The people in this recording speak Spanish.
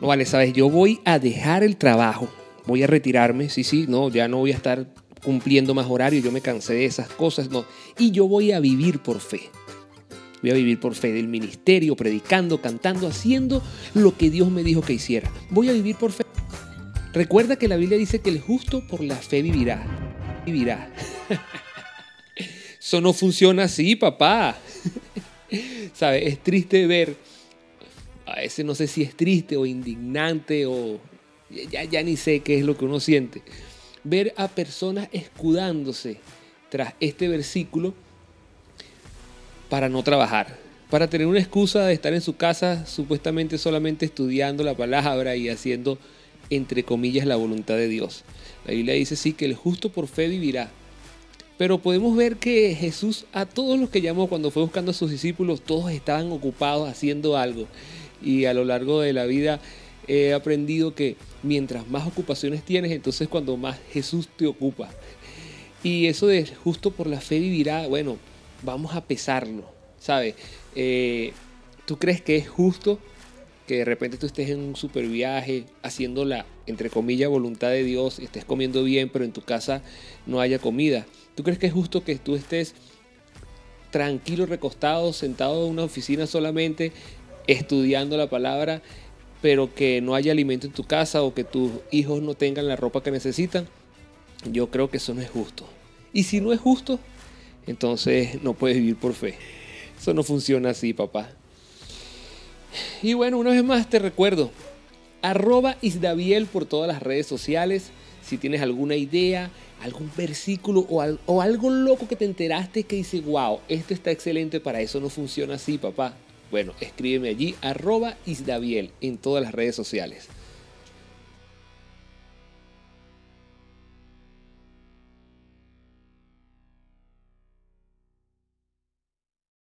no vale, sabes, yo voy a dejar el trabajo, voy a retirarme, sí, sí, no, ya no voy a estar cumpliendo más horario, yo me cansé de esas cosas, no, y yo voy a vivir por fe. Voy a vivir por fe del ministerio, predicando, cantando, haciendo lo que Dios me dijo que hiciera. Voy a vivir por fe. Recuerda que la Biblia dice que el justo por la fe vivirá. Vivirá. Eso no funciona así, papá. ¿Sabes? Es triste ver, a veces no sé si es triste o indignante o ya, ya ni sé qué es lo que uno siente. Ver a personas escudándose tras este versículo para no trabajar, para tener una excusa de estar en su casa supuestamente solamente estudiando la palabra y haciendo, entre comillas, la voluntad de Dios. La Biblia dice sí que el justo por fe vivirá. Pero podemos ver que Jesús a todos los que llamó cuando fue buscando a sus discípulos, todos estaban ocupados haciendo algo. Y a lo largo de la vida he aprendido que mientras más ocupaciones tienes, entonces cuando más Jesús te ocupa. Y eso de justo por la fe vivirá, bueno, vamos a pesarlo, ¿sabes? Eh, ¿Tú crees que es justo que de repente tú estés en un super viaje haciendo la, entre comillas, voluntad de Dios, estés comiendo bien, pero en tu casa no haya comida? ¿Tú crees que es justo que tú estés tranquilo, recostado, sentado en una oficina solamente, estudiando la palabra, pero que no haya alimento en tu casa o que tus hijos no tengan la ropa que necesitan? Yo creo que eso no es justo. Y si no es justo, entonces no puedes vivir por fe. Eso no funciona así, papá. Y bueno, una vez más te recuerdo, arroba Isdaviel por todas las redes sociales. Si tienes alguna idea, algún versículo o, o, algo loco que te enteraste que dice, wow, esto está excelente, para eso no funciona así, papá. Bueno, escríbeme allí, arroba Isdaviel en todas las redes sociales.